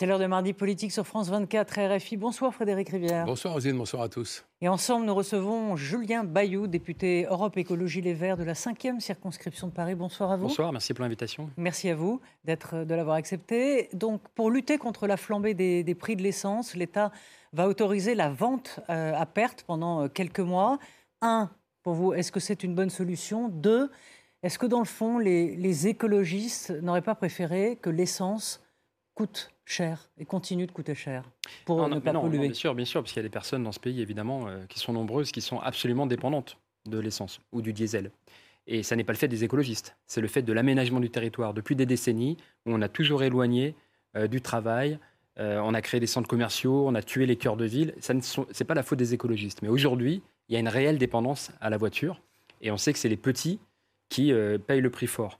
C'est l'heure de mardi politique sur France 24 RFI. Bonsoir Frédéric Rivière. Bonsoir Rosine, bonsoir à tous. Et ensemble, nous recevons Julien Bayou, député Europe Écologie Les Verts de la 5e circonscription de Paris. Bonsoir à vous. Bonsoir, merci pour l'invitation. Merci à vous d'être, de l'avoir accepté. Donc, pour lutter contre la flambée des, des prix de l'essence, l'État va autoriser la vente euh, à perte pendant euh, quelques mois. Un, pour vous, est-ce que c'est une bonne solution? Deux, est-ce que dans le fond, les, les écologistes n'auraient pas préféré que l'essence coûte cher et continue de coûter cher pour Non, ne non, pas non, polluer bien sûr, bien sûr, parce qu'il y a des personnes dans ce pays, évidemment, euh, qui sont nombreuses, qui sont absolument dépendantes de l'essence ou du diesel. Et ça n'est pas le fait des écologistes, c'est le fait de l'aménagement du territoire. Depuis des décennies, où on a toujours éloigné euh, du travail, euh, on a créé des centres commerciaux, on a tué les cœurs de ville. Ce n'est pas la faute des écologistes. Mais aujourd'hui, il y a une réelle dépendance à la voiture. Et on sait que c'est les petits qui payent le prix fort.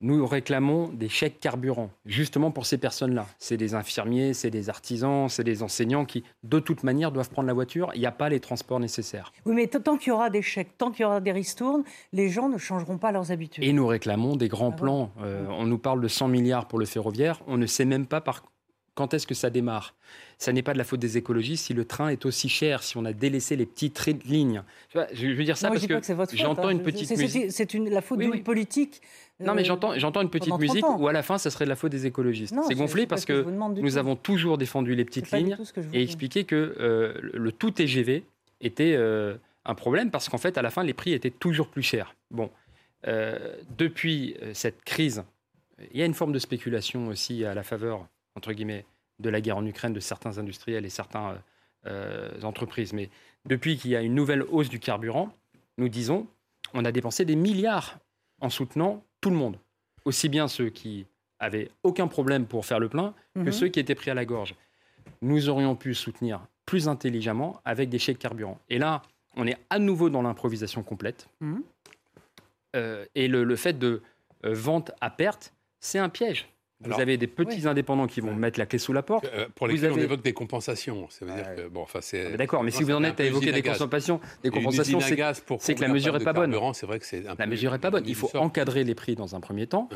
Nous réclamons des chèques carburant, justement pour ces personnes-là. C'est des infirmiers, c'est des artisans, c'est des enseignants qui, de toute manière, doivent prendre la voiture. Il n'y a pas les transports nécessaires. Oui, mais tant qu'il y aura des chèques, tant qu'il y aura des ristournes, les gens ne changeront pas leurs habitudes. Et nous réclamons des grands Ah plans. Euh, on nous parle de 100 milliards pour le ferroviaire. On ne sait même pas par quand est-ce que ça démarre? Ça n'est pas de la faute des écologistes si le train est aussi cher, si on a délaissé les petites lignes. Tu vois, je je veux dire ça parce que faute, j'entends hein. une petite musique. C'est la faute Oui, d'une oui. politique. Non, mais euh, j'entends, une petite pendant 30 musique où à la fin, ça serait de la faute des écologistes. C'est gonflé parce ce que nous tout. avons toujours défendu les petites lignes et expliqué que euh, le tout TGV était euh, un problème parce qu'en fait, à la fin, les prix étaient toujours plus chers. Bon, euh, depuis euh, cette crise, il y a une forme de spéculation aussi à la faveur, entre guillemets, de la guerre en Ukraine de certains industriels et certaines entreprises. Mais depuis qu'il y a une nouvelle hausse du carburant, nous disons, on a dépensé des milliards en soutenant tout le monde. Aussi bien ceux qui avaient aucun problème pour faire le plein que Mhm. ceux qui étaient pris à la gorge. Nous aurions pu soutenir plus intelligemment avec des chèques carburant. Et là, on est à nouveau dans l'improvisation complète. Mhm. Euh, et le, le fait de euh, vente à perte, c'est un piège. Vous Alors, avez des petits indépendants qui vont Ouais. mettre la clé sous la porte. Euh, pour lesquels on avez- évoque des compensations. Ça veut dire que, bon, enfin, c'est. Ah, D'accord, mais si vous en êtes à évoquer des compensations, des compensations, c'est que la mesure panne est de pas bonne. carburant, C'est vrai que c'est un La mesure n'est pas bonne. Il faut encadrer les prix dans un premier temps,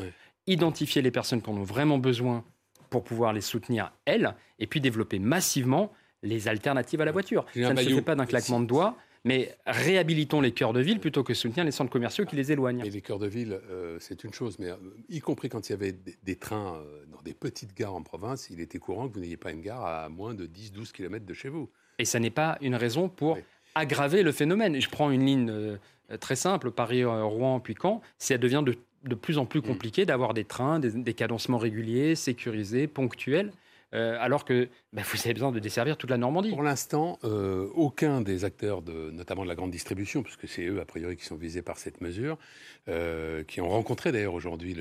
identifier les personnes qui en ont vraiment besoin pour pouvoir les soutenir, elles, et puis développer massivement les alternatives à la voiture. Ça ne se fait pas d'un claquement de doigts, mais réhabilitons les cœurs de ville plutôt que soutenir les centres commerciaux qui les éloignent. Mais les cœurs de ville, euh, c'est une chose, mais euh, y compris quand il y avait des, des trains euh, dans des petites gares en province, il était courant que vous n'ayez pas une gare à moins de 10-12 km de chez vous. Et ça n'est pas une raison pour Oui. aggraver le phénomène. Je prends une ligne très simple, Paris-Rouen puis Caen, ça devient de, de plus en plus Mm. compliqué d'avoir des trains, des, des cadencements réguliers, sécurisés, ponctuels, euh, alors que bah, vous avez besoin de desservir toute la Normandie. Pour l'instant, euh, aucun des acteurs, notamment de la grande distribution, puisque c'est eux, a priori, qui sont visés par cette mesure, euh, qui ont rencontré d'ailleurs aujourd'hui,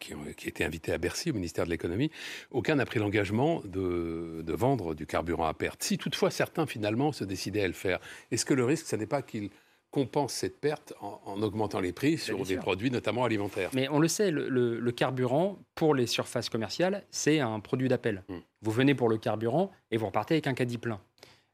qui, ont, qui étaient invités à Bercy, au ministère de l'économie, aucun n'a pris l'engagement de, de vendre du carburant à perte. Si toutefois certains, finalement, se décidaient à le faire, est-ce que le risque, ce n'est pas qu'ils compensent cette perte en, en augmentant les prix sur des sûr. produits, notamment alimentaires Mais on le sait, le, le- le carburant, pour les surfaces commerciales, c'est un produit d'appel. Mm. Vous venez pour le carburant et vous repartez avec un caddie plein.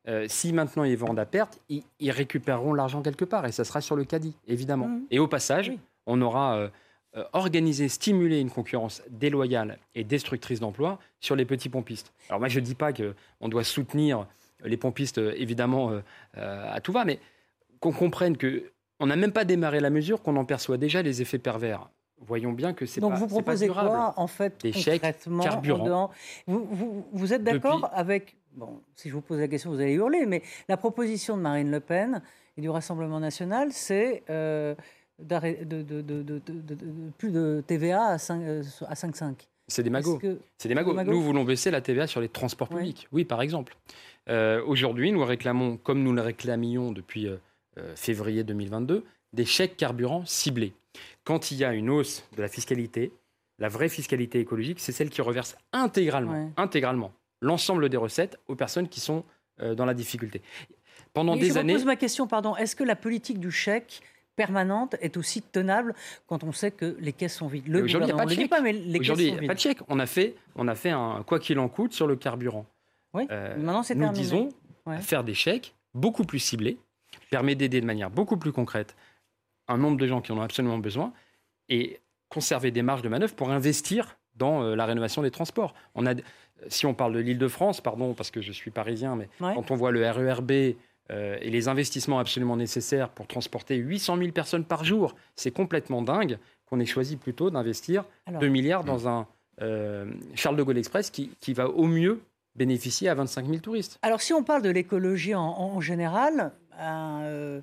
Euh, si maintenant ils vendent à perte, ils, ils récupéreront l'argent quelque part et ça sera sur le caddie, évidemment. Mhm. Et au passage, Oui. on aura euh, euh, organisé, stimulé une concurrence déloyale et destructrice d'emplois sur les petits pompistes. Alors moi, je ne dis pas qu'on doit soutenir les pompistes, évidemment, euh, euh, à tout va, mais qu'on comprenne que on n'a même pas démarré la mesure, qu'on en perçoit déjà les effets pervers. Voyons bien que c'est Donc pas, vous c'est pas proposez quoi en fait Des concrètement carburant. vous, vous- vous êtes d'accord Depuis- avec bon si je vous pose la question vous allez hurler mais la proposition de Marine Le Pen et du Rassemblement national c'est euh, de, plus de TVA à 5 euh, 5,5. C'est des magots. Est-ce que- C'est des magots. Nous voulons baisser la TVA sur les transports Ouais. publics. Oui, par exemple. Euh, Aujourd'hui, nous réclamons, comme nous le réclamions depuis euh, février 2022, des chèques carburant ciblés. Quand il y a une hausse de la fiscalité, la vraie fiscalité écologique, c'est celle qui reverse intégralement, Ouais. intégralement l'ensemble des recettes aux personnes qui sont euh, dans la difficulté. Pendant des je années, repose ma question, pardon. Est-ce que la politique du chèque permanente est aussi tenable quand on sait que les caisses sont vides? Aujourd'hui, il n'y a pas de chèque. pas, mais les caisses Aujourd'hui, il sont n'y a pas de chèque. On a fait, on a fait un quoi qu'il en coûte sur le carburant. Oui, Euh, maintenant c'est Nous terminé. disons Ouais. faire des chèques beaucoup plus ciblés, permet d'aider de manière beaucoup plus concrète un nombre de gens qui en ont absolument besoin et conserver des marges de manœuvre pour investir dans euh, la rénovation des transports. On a, si on parle de l'Île-de-France, pardon, parce que je suis parisien, mais Ouais. quand on voit le RERB euh, et les investissements absolument nécessaires pour transporter 800 000 personnes par jour, c'est complètement dingue qu'on ait choisi plutôt d'investir Alors. 2 milliards dans un euh, Charles de Gaulle Express qui, qui va au mieux bénéficier à 25 000 touristes. Alors, si on parle de l'écologie en, en général, euh,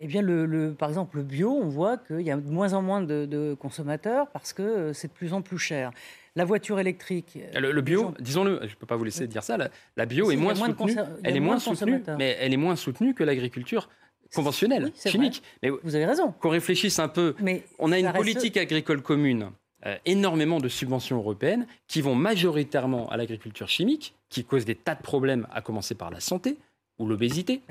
eh bien, le, le- par exemple, le bio, on voit qu'il y a de moins en moins de, de consommateurs parce que euh, c'est de plus en plus cher. La voiture électrique. euh, Le, bio, disons-le, je ne peux pas vous laisser dire ça, la, la bio Si, est moins soutenue, elle est moins soutenue, mais elle est moins soutenue que l'agriculture conventionnelle, Oui, chimique. Mais Vous avez raison. qu'on réfléchisse un peu, Mais on a une reste- politique agricole commune, euh, énormément de subventions européennes qui vont majoritairement à l'agriculture chimique, qui cause des tas de problèmes, à commencer par la santé ou l'obésité.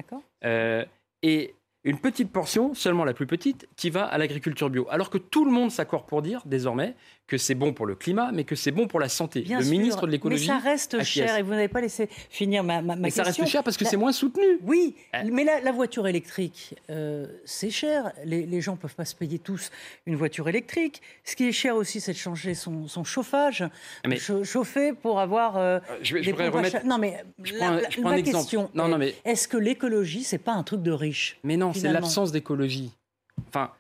Et une petite portion, seulement la plus petite, qui va à l'agriculture bio. Alors que tout le monde s'accorde pour dire désormais que c'est bon pour le climat, mais que c'est bon pour la santé. Bien le sûr, ministre de l'écologie. Mais ça reste acquiesce. cher et vous n'avez pas laissé finir ma, ma, ma mais ça question. reste cher parce que La- c'est moins soutenu. Oui, Euh. mais la, la voiture électrique, euh, c'est cher. Les, les gens ne peuvent pas se payer tous une voiture électrique. Ce qui est cher aussi, c'est de changer son, son chauffage, Mais- chauffer pour avoir euh, Je, vais- je des pompes à remettre. Non, mais Je prends la- je prends un exemple. question Non, non, mais, est-ce que l'écologie, c'est pas un truc de riche? Mais non, c'est l'absence d'écologie. Enfin,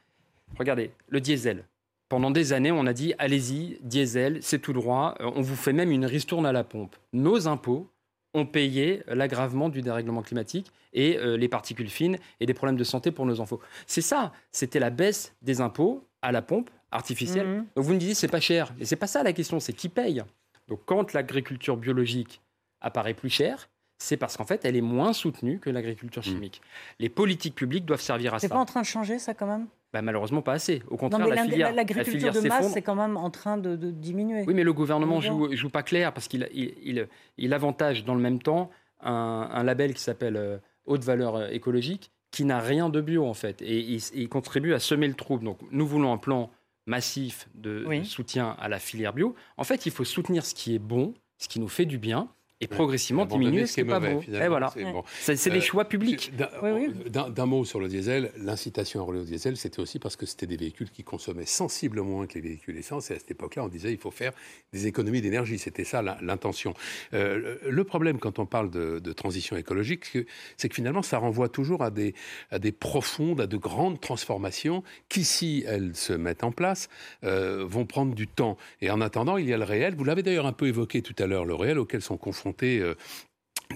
regardez, le diesel. Pendant des années, on a dit allez-y, diesel, c'est tout droit. Euh, On vous fait même une ristourne à la pompe. Nos impôts ont payé l'aggravement du dérèglement climatique et euh, les particules fines et des problèmes de santé pour nos enfants. C'est ça, c'était la baisse des impôts à la pompe artificielle. Mhm. Donc vous me disiez c'est pas cher, mais c'est pas ça la question, c'est qui paye. Donc quand l'agriculture biologique apparaît plus chère, c'est parce qu'en fait elle est moins soutenue que l'agriculture Mhm. chimique. Les politiques publiques doivent servir à C'est ça. pas en train de changer ça quand même? Bah, malheureusement pas assez. Au Non, contraire, mais la filière, la l'agriculture filière de masse, c'est quand même en train de, de diminuer. Oui, mais le gouvernement joue, joue pas clair parce qu'il il, il, il avantage dans le même temps un, un label qui s'appelle euh, haute valeur euh, écologique qui n'a rien de bio en fait et il, il contribue à semer le trouble. Donc nous voulons un plan massif de, Oui. de soutien à la filière bio. En fait, il faut soutenir ce qui est bon, ce qui nous fait du bien et progressivement diminuer ce qui n'est pas mauvais, bon. Et voilà. c'est bon. Des Euh, choix publics. D'un oui. mot sur le diesel, l'incitation à rouler au diesel, c'était aussi parce que c'était des véhicules qui consommaient sensiblement moins que les véhicules essence. Et à cette époque-là, on disait il faut faire des économies d'énergie. C'était ça l'intention. Euh, le problème quand on parle de, de transition écologique, c'est que- c'est que finalement, ça renvoie toujours à des, à des profondes, à de grandes transformations qui, si elles se mettent en place, euh, vont prendre du temps. Et en attendant, il y a le réel. Vous l'avez d'ailleurs un peu évoqué tout à l'heure, le réel auquel sont confrontés euh,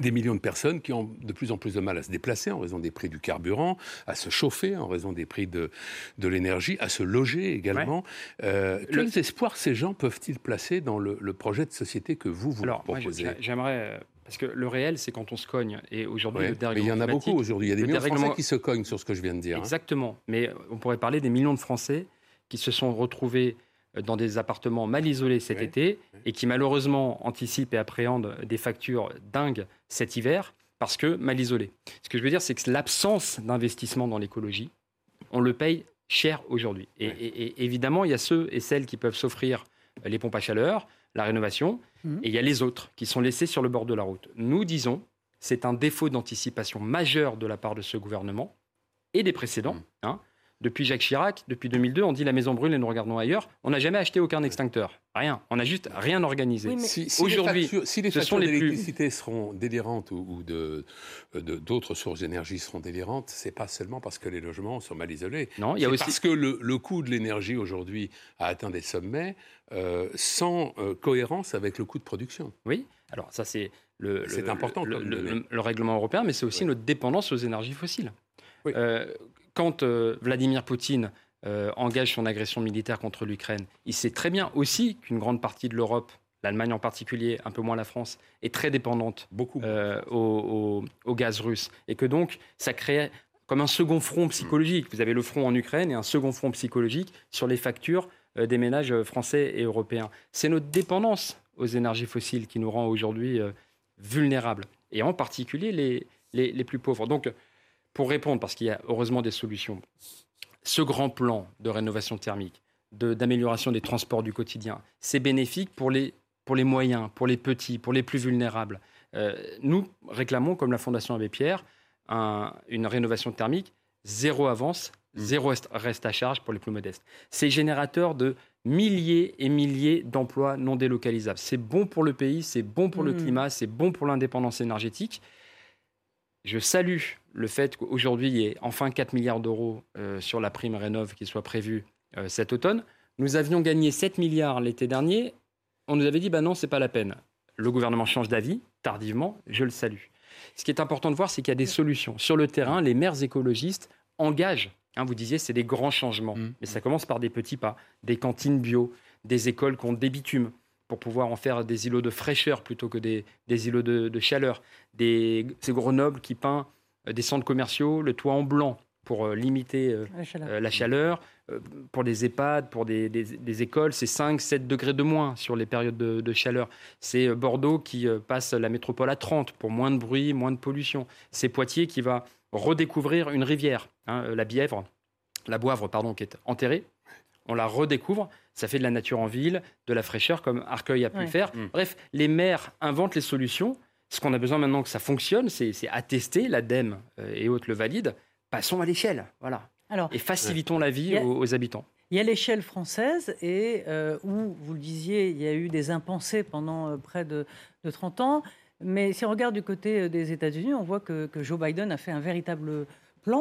des millions de personnes qui ont de plus en plus de mal à se déplacer en raison des prix du carburant, à se chauffer en raison des prix de, de l'énergie, à se loger également. Euh, Le- Quels espoirs ces gens peuvent-ils placer dans le, le projet de société que vous, vous Alors, proposez? j'ai- j'aimerais. euh, Parce que le réel, c'est quand on se cogne. Et aujourd'hui, Ouais, le Mais dérèglement il y en a beaucoup aujourd'hui. Il y a des millions de Français qui se cognent sur ce que je viens de dire. hein. Exactement. Mais on pourrait parler des millions de Français qui se sont retrouvés dans des appartements mal isolés cet Oui, été oui. et qui malheureusement anticipent et appréhendent des factures dingues cet hiver parce que mal isolés. Ce que je veux dire, c'est que l'absence d'investissement dans l'écologie, on le paye cher aujourd'hui. Et, Oui. et- et évidemment, il y a ceux et celles qui peuvent s'offrir euh, les pompes à chaleur, la rénovation, Mhm. et il y a les autres qui sont laissés sur le bord de la route. Nous disons, c'est un défaut d'anticipation majeur de la part de ce gouvernement et des précédents. Mhm. hein. Depuis Jacques Chirac, depuis 2002, on dit la maison brûle et nous regardons ailleurs. On n'a jamais acheté aucun extincteur. Rien. On n'a juste rien organisé. Oui, mais- Si, Aujourd'hui, factures, si les ce factures sont les plus- d'électricité seront délirantes ou, ou de de- d'autres sources d'énergie seront délirantes, c'est pas seulement parce que les logements sont mal isolés. Non, il y a C'est aussi. parce que le, le coût de l'énergie aujourd'hui a atteint des sommets euh, sans euh, cohérence avec le coût de production. Oui. Alors ça, c'est le, C'est le- important le, le- règlement européen, mais c'est aussi notre dépendance aux énergies fossiles. Oui. Euh, quand euh, Vladimir Poutine euh, engage son agression militaire contre l'Ukraine, il sait très bien aussi qu'une grande partie de l'Europe, l'Allemagne en particulier, un peu moins la France, est très dépendante Beaucoup. euh, au, au- au gaz russe. Et que donc, ça crée comme un second front psychologique. Vous avez le front en Ukraine et un second front psychologique sur les factures euh, des ménages français et européens. C'est notre dépendance aux énergies fossiles qui nous rend aujourd'hui euh, vulnérables, et en particulier les, les, les plus pauvres. Donc, pour répondre, parce qu'il y a heureusement des solutions, ce grand plan de rénovation thermique, d'amélioration des transports du quotidien, c'est bénéfique pour les, pour les moyens, pour les petits, pour les plus vulnérables. Euh, nous réclamons, comme la Fondation Abbé Pierre, une rénovation thermique zéro avance, mmh. zéro reste à charge pour les plus modestes. C'est générateur de milliers et milliers d'emplois non délocalisables. C'est bon pour le pays, c'est bon pour le mmh. climat, c'est bon pour l'indépendance énergétique. Je salue le fait qu'aujourd'hui, il y ait enfin 4 milliards d'euros euh, sur la prime Rénov qui soit prévue euh, cet automne. Nous avions gagné 7 milliards l'été dernier. On nous avait dit, bah non, c'est pas la peine. Le gouvernement change d'avis, tardivement, je le salue. Ce qui est important de voir, c'est qu'il y a des solutions. Sur le terrain, les maires écologistes engagent, hein, vous disiez, c'est des grands changements, mmh. mais ça commence par des petits pas, des cantines bio, des écoles qui ont des bitumes pour pouvoir en faire des îlots de fraîcheur plutôt que des, îlots de, chaleur. Des, c'est Grenoble qui peint euh, des centres commerciaux, le toit en blanc pour euh, limiter euh, la chaleur. pour des EHPAD, pour des, écoles, c'est 5-7 degrés de moins sur les périodes de, chaleur. C'est Bordeaux qui passe la métropole à 30 pour moins de bruit, moins de pollution. C'est Poitiers qui va redécouvrir une rivière, hein, la Bièvre, la Boivre, pardon, qui est enterrée. On la redécouvre ça fait de la nature en ville, de la fraîcheur comme Arcueil a pu le faire. Mm. Bref, les maires inventent les solutions. Ce qu'on a besoin maintenant que ça fonctionne, c'est attester, l'ADEME euh, et autres le valident. Passons à l'échelle, voilà. et facilitons la vie aux, habitants. Il y a l'échelle française et euh, où, vous le disiez, il y a eu des impensés pendant euh, près de, 30 ans. Mais si on regarde du côté des États-Unis, on voit que, que, Joe Biden a fait un véritable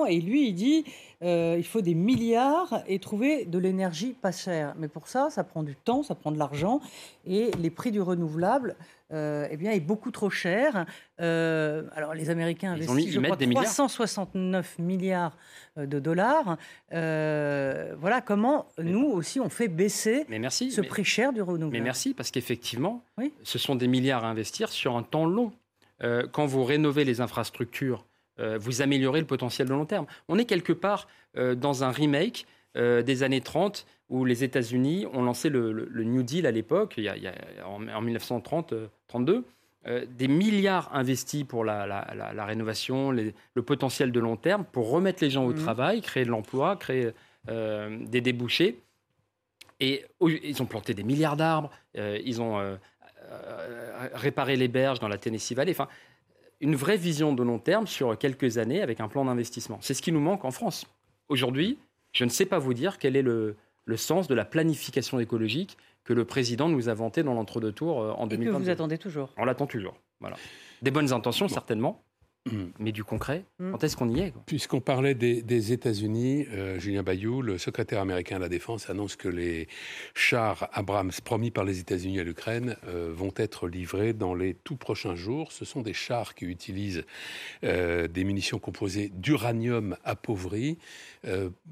et lui, il dit euh, il faut des milliards et trouver de l'énergie pas chère. Mais pour ça, ça prend du temps, ça prend de l'argent. Et les prix du renouvelable euh, eh bien, est beaucoup trop cher. Euh, alors, les Américains investissent, je crois, 369 milliards de dollars. voilà comment nous aussi on fait baisser ce prix cher du renouvelable. Mais merci, parce qu'effectivement, ce sont des milliards à investir sur un temps long. quand vous rénovez les infrastructures euh, vous améliorez le potentiel de long terme. On est quelque part euh, dans un remake euh, des années 30 où les États-Unis ont lancé le, New Deal à l'époque, en, 1930-32. des milliards investis pour la, rénovation, le potentiel de long terme, pour remettre les gens au mmh. travail, créer de l'emploi, créer des débouchés. Et ils ont planté des milliards d'arbres, ils ont réparé les berges dans la Tennessee Valley. Enfin, une vraie vision de long terme sur quelques années avec un plan d'investissement. C'est ce qui nous manque en France. Aujourd'hui, je ne sais pas vous dire quel est le, sens de la planification écologique que le président nous a vanté dans l'entre-deux tours euh, en 2020. que vous attendez toujours. On l'attend toujours. Voilà. Des bonnes intentions, certainement, Mm. Mais du concret, mm. quand est-ce qu'on y est Puisqu'on parlait des, États-Unis, euh, Julien Bayou, le secrétaire américain à la Défense, annonce que les chars Abrams promis par les États-Unis à l'Ukraine euh, vont être livrés dans les tout prochains jours. Ce sont des chars qui utilisent euh, des munitions composées d'uranium appauvri.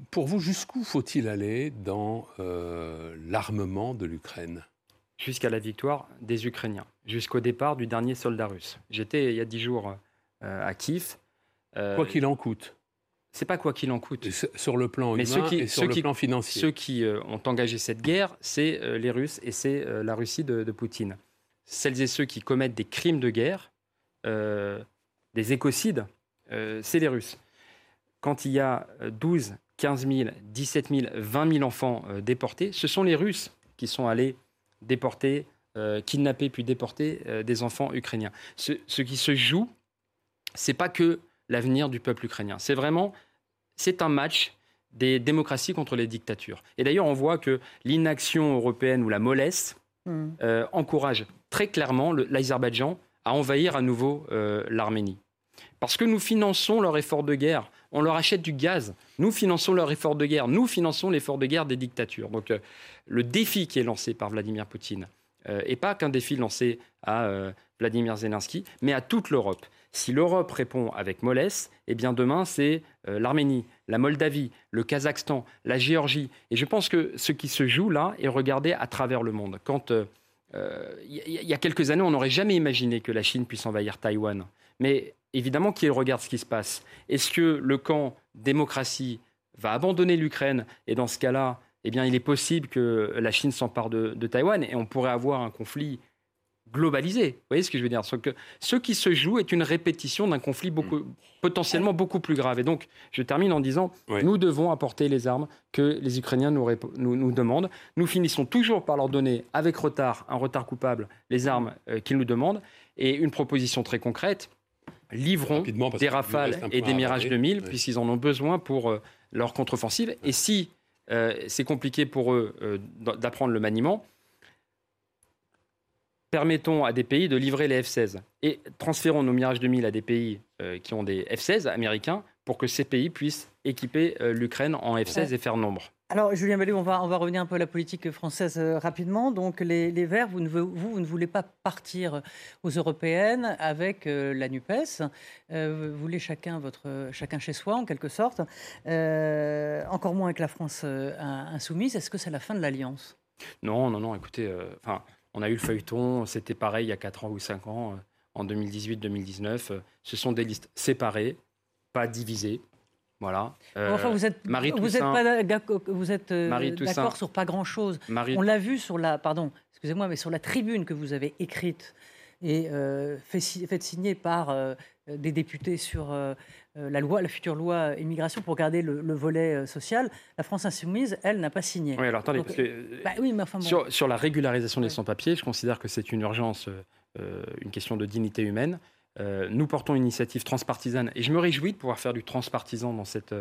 pour vous, jusqu'où faut-il aller dans l'armement de l'Ukraine? Jusqu'à la victoire des Ukrainiens, jusqu'au départ du dernier soldat russe. J'étais il y a dix jours euh, à Kiev. Euh, quoi qu'il en coûte. C'est pas quoi qu'il en coûte. Sur le plan humain ceux qui, et sur le plan financier. Ceux qui euh, ont engagé cette guerre, c'est les Russes et c'est la Russie de, Poutine. Celles et ceux qui commettent des crimes de guerre, des écocides, c'est les Russes. Quand il y a 12, 15 000, 17 000, 20 000 enfants déportés, ce sont les Russes qui sont allés déporter, kidnapper puis déporter des enfants ukrainiens. ce, qui se joue, c'est pas que l'avenir du peuple ukrainien. C'est vraiment, c'est un match des démocraties contre les dictatures. Et d'ailleurs, on voit que l'inaction européenne ou la mollesse hmm. euh, encourage très clairement l'Azerbaïdjan à envahir à nouveau euh, l'Arménie. Parce que nous finançons leur effort de guerre. On leur achète du gaz. Nous finançons leur effort de guerre. Nous finançons l'effort de guerre des dictatures. Donc euh, le défi qui est lancé par Vladimir Poutine n'est pas qu'un défi lancé à Vladimir Zelensky, mais à toute l'Europe. Si l'Europe répond avec mollesse, eh bien demain, c'est euh, l'Arménie, la Moldavie, le Kazakhstan, la Géorgie. Et je pense que ce qui se joue là est regardé à travers le monde. Quand il euh, euh, y, a quelques années, on n'aurait jamais imaginé que la Chine puisse envahir Taïwan. Mais évidemment, qui regarde ce qui se passe Est-ce que le camp démocratie va abandonner l'Ukraine? Et dans ce cas-là, eh bien, il est possible que la Chine s'empare de, de Taïwan et on pourrait avoir un conflit globalisé. Vous voyez ce que je veux dire? Que Ce qui se joue est une répétition d'un conflit beaucoup, mm. potentiellement beaucoup plus grave. Et donc, je termine en disant, nous devons apporter les armes que les Ukrainiens nous, nous, demandent. Nous finissons toujours par leur donner, avec retard, un retard coupable, les armes euh, qu'ils nous demandent. Et une proposition très concrète, livrons des Rafales et des Mirage 2000, puisqu'ils en ont besoin pour euh, leur contre-offensive. Et si euh, c'est compliqué pour eux d'apprendre le maniement, permettons à des pays de livrer les F-16 et transférons nos Mirage 2000 à des pays euh, qui ont des F-16 américains pour que ces pays puissent équiper euh, l'Ukraine en F-16 et faire nombre. Alors, Julien Ballou, on va, on va revenir un peu à la politique française euh, rapidement. Donc, les, Verts, vous ne, vous, vous ne, voulez pas partir aux européennes avec la NUPES. vous voulez chacun, votre, chacun chez soi, en quelque sorte. encore moins avec la France insoumise. Est-ce que c'est la fin de l'alliance? Non, non, non. Écoutez, enfin on a eu le feuilleton, c'était pareil il y a 4 ans ou 5 ans, euh, en 2018-2019. Euh, ce sont des listes séparées, pas divisées. Voilà. enfin, vous êtes, vous êtes, vous êtes d'accord sur pas grand-chose. On l'a vu sur la, pardon, excusez-moi, mais sur la tribune que vous avez écrite et euh, faite signer par des députés sur euh, la loi, la future loi immigration pour garder le, volet euh, social. La France insoumise, elle, n'a pas signé. Oui, alors attendez, parce que, bah oui, mais enfin, sur, la régularisation des sans-papiers, je considère que c'est une urgence, euh, une question de dignité humaine. nous portons une initiative transpartisane et je me réjouis de pouvoir faire du transpartisan dans cette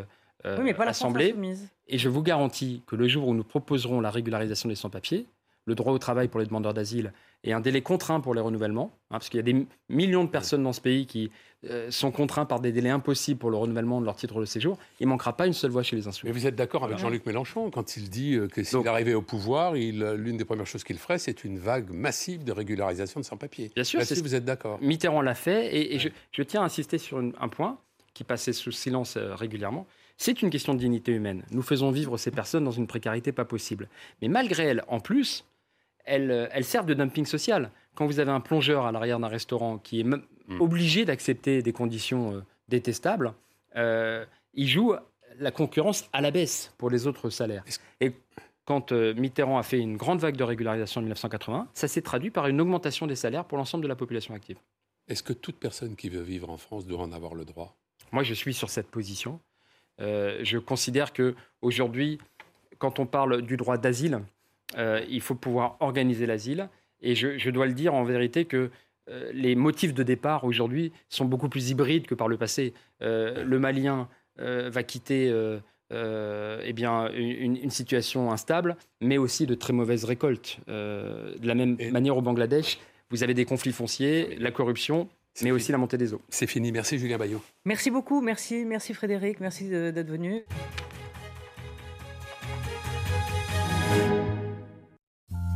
oui, mais pas assemblée. La et je vous garantis que le jour où nous proposerons la régularisation des sans-papiers, le droit au travail pour les demandeurs d'asile et un délai contraint pour les renouvellements, hein, parce qu'il y a des millions de personnes dans ce pays qui euh, sont contraints par des délais impossibles pour le renouvellement de leur titre de séjour, il ne manquera pas une seule voix chez les insoumis. Mais vous êtes d'accord avec Jean-Luc Mélenchon quand il dit euh, que s'il arrivait au pouvoir, l'une des premières choses qu'il ferait, c'est une vague massive de régularisation de sans-papiers Bien sûr, si vous êtes d'accord. Mitterrand l'a fait, et, je, tiens à insister sur un point qui passait sous silence euh, régulièrement. C'est une question de dignité humaine. Nous faisons vivre ces personnes dans une précarité pas possible. Mais malgré elles, en plus, elles, servent de dumping social. Quand vous avez un plongeur à l'arrière d'un restaurant qui est hmm. obligé d'accepter des conditions euh, détestables, euh, il joue la concurrence à la baisse pour les autres salaires. Et quand euh, Mitterrand a fait une grande vague de régularisation en 1980, ça s'est traduit par une augmentation des salaires pour l'ensemble de la population active. Est-ce que toute personne qui veut vivre en France doit en avoir le droit? Moi, je suis sur cette position. je considère que aujourd'hui, quand on parle du droit d'asile, euh, il faut pouvoir organiser l'asile. Et je, dois le dire en vérité que euh, les motifs de départ aujourd'hui sont beaucoup plus hybrides que par le passé. Euh, le Malien va quitter eh bien, une, situation instable, mais aussi de très mauvaises récoltes. de la même manière au Bangladesh, vous avez des conflits fonciers, la corruption, mais aussi la montée des eaux. C'est fini. Merci Julien Bayot. Merci beaucoup. Merci, merci Frédéric. Merci d'être venu.